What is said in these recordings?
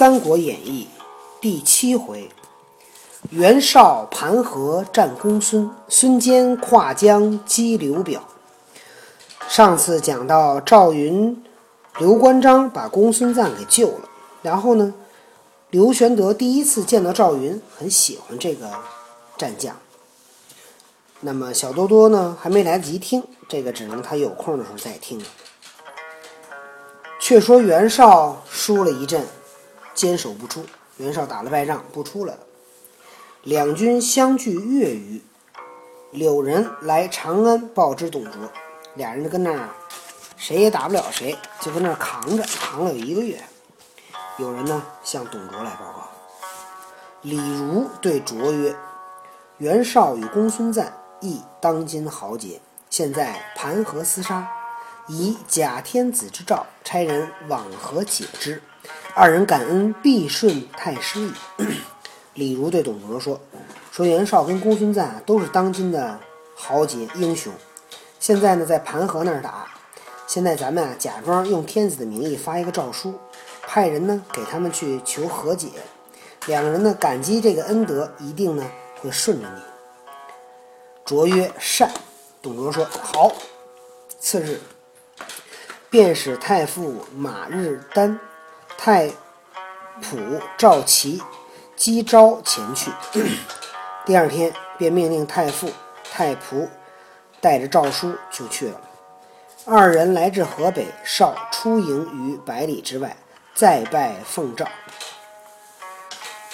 三国演义》第七回：袁绍盘河战公孙，孙坚跨江击刘表。上次讲到赵云、刘关张把公孙瓒给救了，然后呢，刘玄德第一次见到赵云，很喜欢这个战将。那么小多多呢，还没来得及听，这个只能他有空的时候再听了。却说袁绍输了一阵。坚守不出，袁绍打了败仗不出来了。两军相距月余，柳人来长安报知董卓，俩人就跟那儿，谁也打不了谁，就跟那儿扛着，扛了有一个月。有人呢向董卓来报告，李儒对卓曰：“袁绍与公孙瓒亦当今豪杰，现在盘河厮杀，以假天子之诏，差人往河解之。”二人感恩必顺太师矣。李儒对董卓说：“说袁绍跟公孙瓒都是当今的豪杰英雄，现在呢在盘河那儿打。现在咱们啊假装用天子的名义发一个诏书，派人呢给他们去求和解。两个人呢感激这个恩德，一定呢会顺着你。”卓曰：“善。”董卓说：“好。”次日，便使太傅马日丹。太仆赵齐击招前去，第二天便命令太傅、太仆带着诏书就去了。二人来至河北，绍出营于百里之外，再拜奉诏。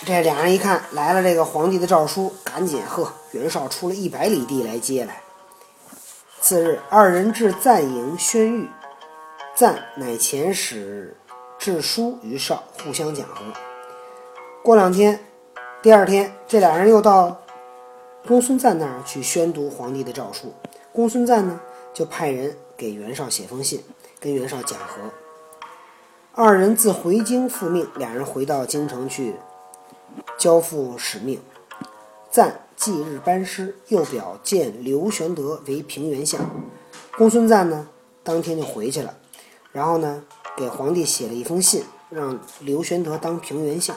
这两人一看来了这个皇帝的诏书，赶紧呵，袁绍出了一百里地来接来。次日，二人至赞营宣谕，赞乃遣使。致书于绍，互相讲和。过两天，第二天，这俩人又到公孙瓒那儿去宣读皇帝的诏书。公孙瓒呢，就派人给袁绍写封信，跟袁绍讲和。二人自回京复命，俩人回到京城去交付使命。赞即日班师，又表见刘玄德为平原相。公孙瓒呢，当天就回去了。然后呢？给皇帝写了一封信，让刘玄德当平原相。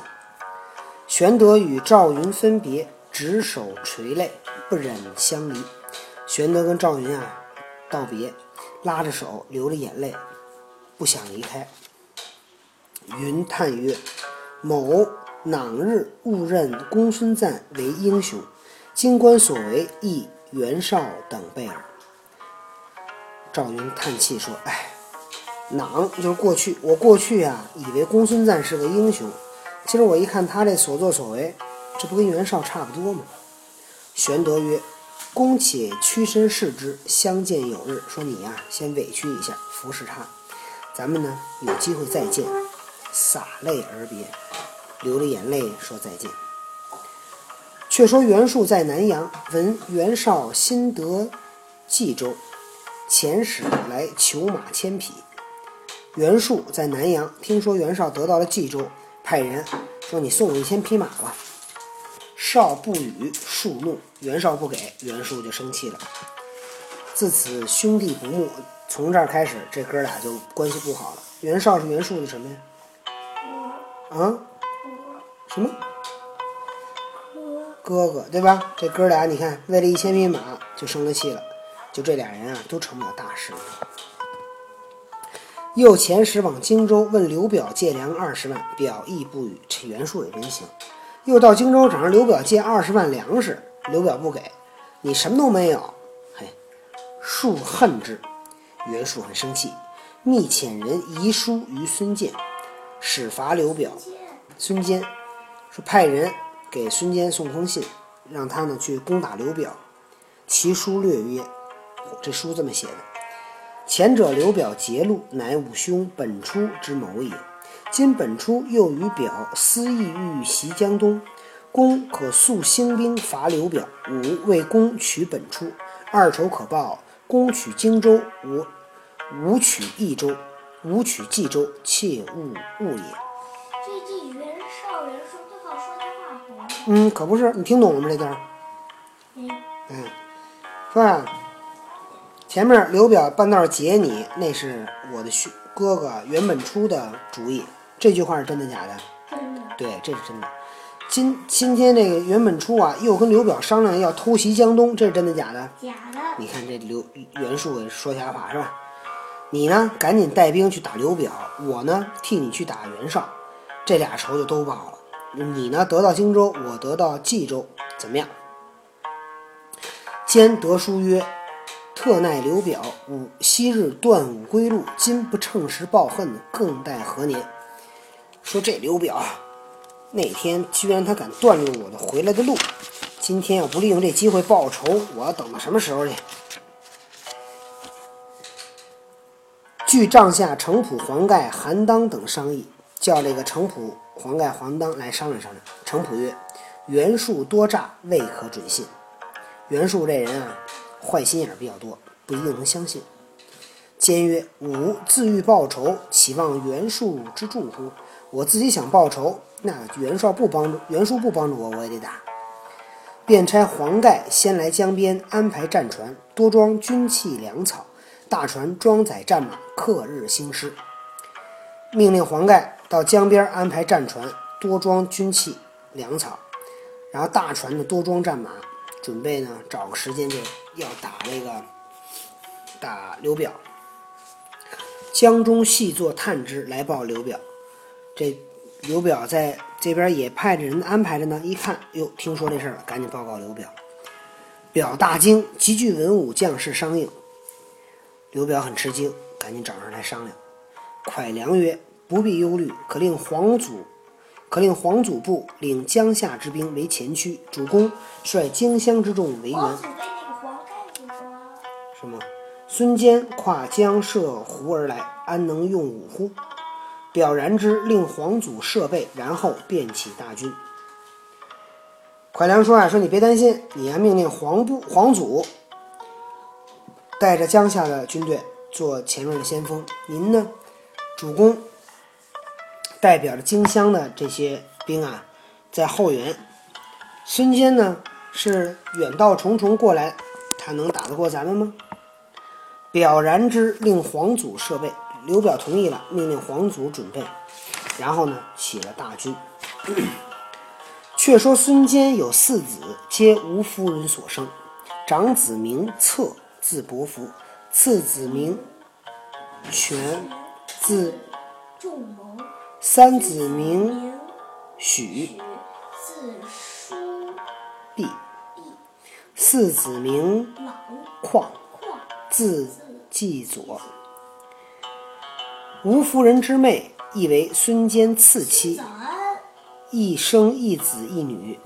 玄德与赵云分别，执手垂泪，不忍相离。玄德跟赵云啊道别，拉着手流着眼泪，不想离开。云叹曰：“某哪日误认公孙瓒为英雄？今观所为，亦袁绍等辈耳。”赵云叹气说：“哎。”囊就是过去，我过去啊，以为公孙瓒是个英雄，其实我一看他这所作所为，这不跟袁绍差不多吗？玄德曰：“公且屈身视之，相见有日。”说你呀，先委屈一下，服侍他，咱们呢有机会再见。洒泪而别，流着眼泪说再见。却说袁术在南阳，闻袁绍新得冀州，遣使来求马千匹。袁术在南阳，听说袁绍得到了冀州，派人说：“你送我一千匹马吧。”绍不与，术怒。袁绍不给，袁术就生气了。自此兄弟不睦，从这儿开始，这哥俩就关系不好了。袁绍是袁术的什么呀？啊？什么？哥哥，对吧？这哥俩，你看，为了一千匹马就生了气了，就这俩人啊，都成不了大事。又遣使往荆州问刘表借粮二十万，表亦不与。这袁术也真行。又到荆州找刘表借二十万粮食，刘表不给，你什么都没有。嘿，术恨之，袁术很生气，密遣人遗书于孙坚，使罚刘表。孙坚说派人给孙坚送封信，让他呢去攻打刘表。其书略曰：这书这么写的。前者刘表劫路，乃吾兄本初之谋也。今本初又与表私议欲袭江东，公可速兴兵伐刘表，吾为公取本初，二仇可报。公取荆州，吾吾取益州，吾取冀州，切勿误也。这句袁绍袁术最好说句话红。嗯，可不是，你听懂了吗？这段？嗯。嗯，说啊。前面刘表半道劫你，那是我的兄哥哥袁本初的主意。这句话是真的假的？真的。对，这是真的。今今天这个袁本初啊，又跟刘表商量要偷袭江东，这是真的假的？假的。你看这刘袁术也说瞎话是吧？你呢，赶紧带兵去打刘表，我呢替你去打袁绍，这俩仇就都报了。你呢得到荆州，我得到冀州，怎么样？兼得书曰：“特奈刘表，吾昔日断吾归路，今不乘时报恨，更待何年？”说这刘表啊，那天居然他敢断了我的回来的路，今天要不利用这机会报仇，我要等到什么时候去？据帐下程普、黄盖、韩当等商议，叫这个程普、黄盖、韩当来商量商量。程普曰：“袁术多诈，未可准信。袁术这人啊，坏心眼比较多，不一定能相信。”坚曰：“吾自欲报仇，岂望袁术之助乎？我自己想报仇，那袁绍不帮助，袁术不帮助我，我也得打。”便差黄盖先来江边安排战船，多装军器粮草。大船装载战马，克日兴师。命令黄盖到江边安排战船，多装军器粮草，然后大船呢多装战马，准备呢找个时间就要打那个打刘表。江中细作探知来报刘表，这刘表在这边也派着人安排着呢。一看，哟，听说这事儿了，赶紧报告刘表。表大惊，急聚文武将士商议。刘表很吃惊，赶紧找人来商量。蒯良曰：“不必忧虑，可令黄祖，可令黄祖部领江夏之兵为前驱，主公率荆襄之众为援。什么？孙坚跨江涉湖而来，安能用武乎？表然之，令黄祖设备，然后便起大军。蒯良说啊，说你别担心，你啊命令黄部黄祖带着江夏的军队做前面的先锋，您呢，主公代表着荆襄的这些兵啊，在后援。孙坚呢是远道重重过来，他能打得过咱们吗？表然之，令黄祖设备。刘表同意了，命令黄祖准备，然后呢起了大军。却说孙坚有四子，皆吴夫人所生。长子名策，字伯符；次子名权，字仲谋。三子名许，字叔毕；四子名朗旷，字季佐。吴夫人之妹，亦为孙坚次妻，一生一子一女，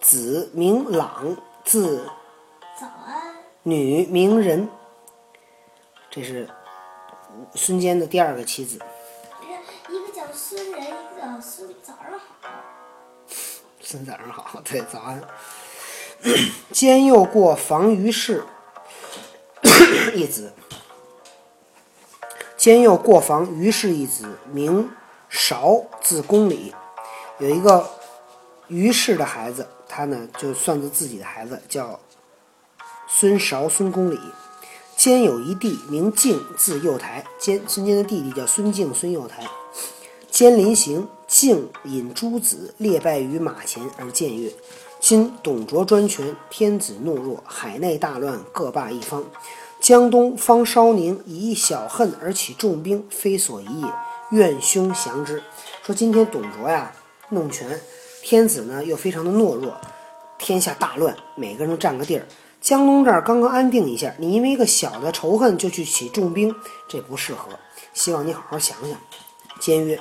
子名朗，字。女名仁。这是孙坚的第二个妻子。孙，早上好。孙早上好，对，早安。坚又过房于氏一子，坚又过房于氏一子，名韶，字公礼。有一个于氏的孩子，他呢就算作自己的孩子，叫孙韶、孙公礼。兼有一弟名敬，字幼台。兼孙坚的弟弟叫孙敬、孙幼台。兼临行，敬引诸子列拜于马前而谏曰：“今董卓专权，天子懦弱，海内大乱，各霸一方。江东方稍宁，以一小恨而起重兵，非所宜也。愿兄降之。”说今天董卓呀弄权，天子呢又非常的懦弱，天下大乱，每个人都占个地儿。江东这儿刚刚安定一下，你因为一个小的仇恨就去起重兵，这不适合。希望你好好想想。坚曰：“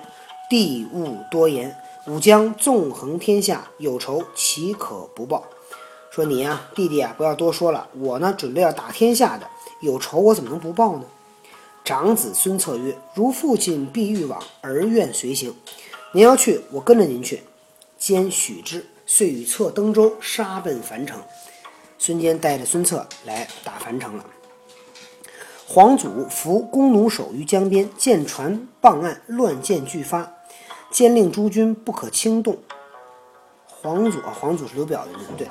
帝勿多言，吾将纵横天下，有仇岂可不报？”说你呀、弟弟啊，不要多说了。我呢，准备要打天下的，有仇我怎么能不报呢？长子孙策曰：“如父亲必欲往，儿愿随行。您要去，我跟着您去。”坚许之，遂与策登舟，杀奔樊城。孙坚带着孙策来打樊城了。黄祖伏弓弩手于江边，见船傍岸，乱箭俱发。坚令诸军不可轻动。黄祖，黄祖是刘表的人，对，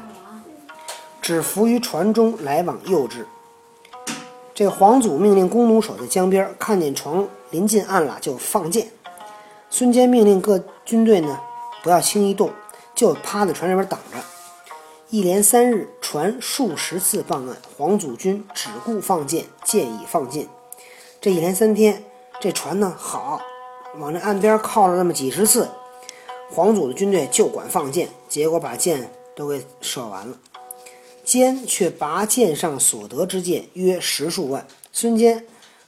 只伏于船中，来往诱之。这黄祖命令弓弩手在江边，看见船临近岸了就放箭。孙坚命令各军队呢不要轻易动，就趴在船上边等着。一连三日，船数十次傍岸，黄祖军只顾放箭，箭已放尽。这一连三天，这船呢好，往这岸边靠了那么几十次，黄祖的军队就管放箭，结果把箭都给射完了。坚却拔剑上所得之箭约十数万。孙坚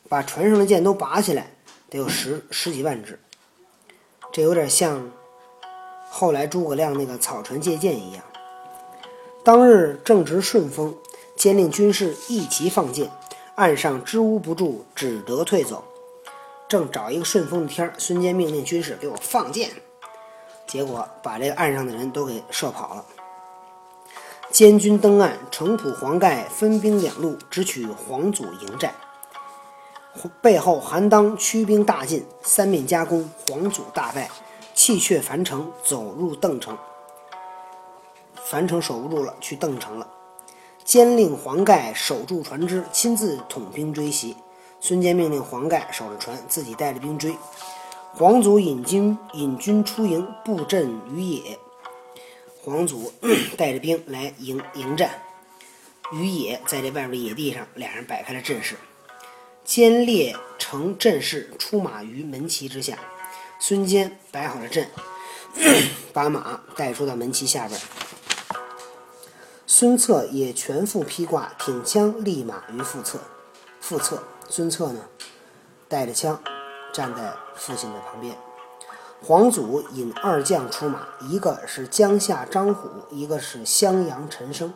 把船上的箭都拔起来，得有十十几万支。这有点像后来诸葛亮那个草船借箭一样。当日正值顺风，兼令军士一齐放箭，岸上支吾不住，只得退走。正找一个顺风的天儿，孙坚命令军士给我放箭，结果把这个岸上的人都给射跑了。监军登岸，程普、黄盖分兵两路，直取黄祖营寨。背后韩当驱兵大进，三面夹攻，黄祖大败，弃却樊城，走入邓城。樊城守不住了，去邓城了。监令黄盖守住船只，亲自统兵追袭。孙坚命令黄盖守着船，自己带着兵追。黄祖引军引军出营，布阵于野。黄祖 带着兵来迎迎战，于野在这外边野地上，俩人摆开了阵势。坚列成阵势，出马于门旗之下。孙坚摆好了阵，把马带出到门旗下边。孙策也全副披挂，挺枪立马于副侧。副侧，孙策呢，带着枪，站在父亲的旁边。黄祖引二将出马，一个是江夏张虎，一个是襄阳陈升。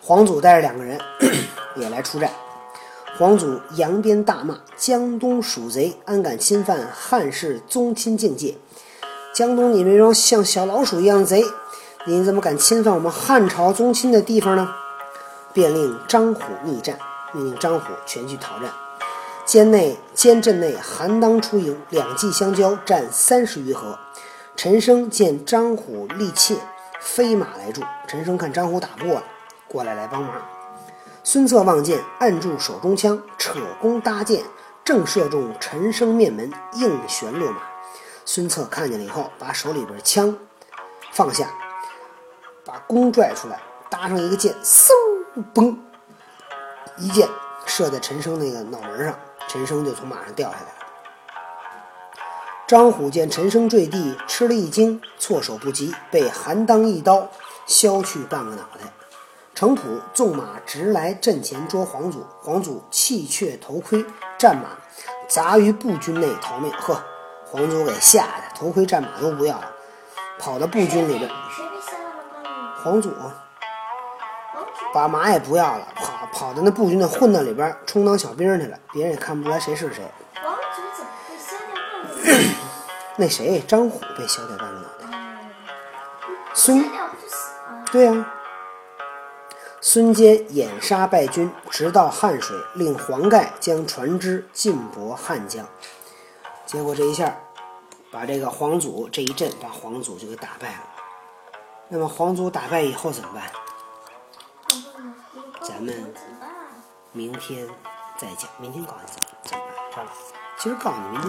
黄祖带着两个人 也来出战。黄祖扬鞭大骂：“江东鼠贼，安敢侵犯汉室宗亲境界？江东你这种像小老鼠一样的贼，你怎么敢侵犯我们汉朝宗亲的地方呢？”便令张虎逆战，命令张虎全去讨战。监内监阵内，韩当出营，两骑相交，战三十余合。陈升见张虎力怯，飞马来助。陈升看张虎打不过，过来来帮忙。孙策望见，按住手中枪，扯弓搭箭，正射中陈升面门，应旋落马。孙策看见了以后，把手里边枪放下，把弓拽出来，搭上一个箭，嗖，嘣，一箭射在陈升那个脑门上，陈升就从马上掉下来了。张虎见陈升坠地，吃了一惊，措手不及，被韩当一刀削去半个脑袋。程普纵马直来阵前捉黄祖，黄祖弃却头盔战马，砸于步军内逃命。呵，黄祖给吓得头盔战马都不要了，跑到步军里边。黄祖把马也不要了，跑跑到那步军的混到里边，充当小兵去了，别人也看不出来谁是谁。王子怎么会削掉半个？那谁张虎被削掉半个脑袋，孙？对呀、孙坚掩杀败军，直到汉水，令黄盖将船只进泊汉江。结果这一下，把这个黄祖这一阵，把黄祖就给打败了。那么黄祖打败以后怎么办？咱们？明天再讲，明天告诉你怎么怎么办，知道吧？其实告诉你明天。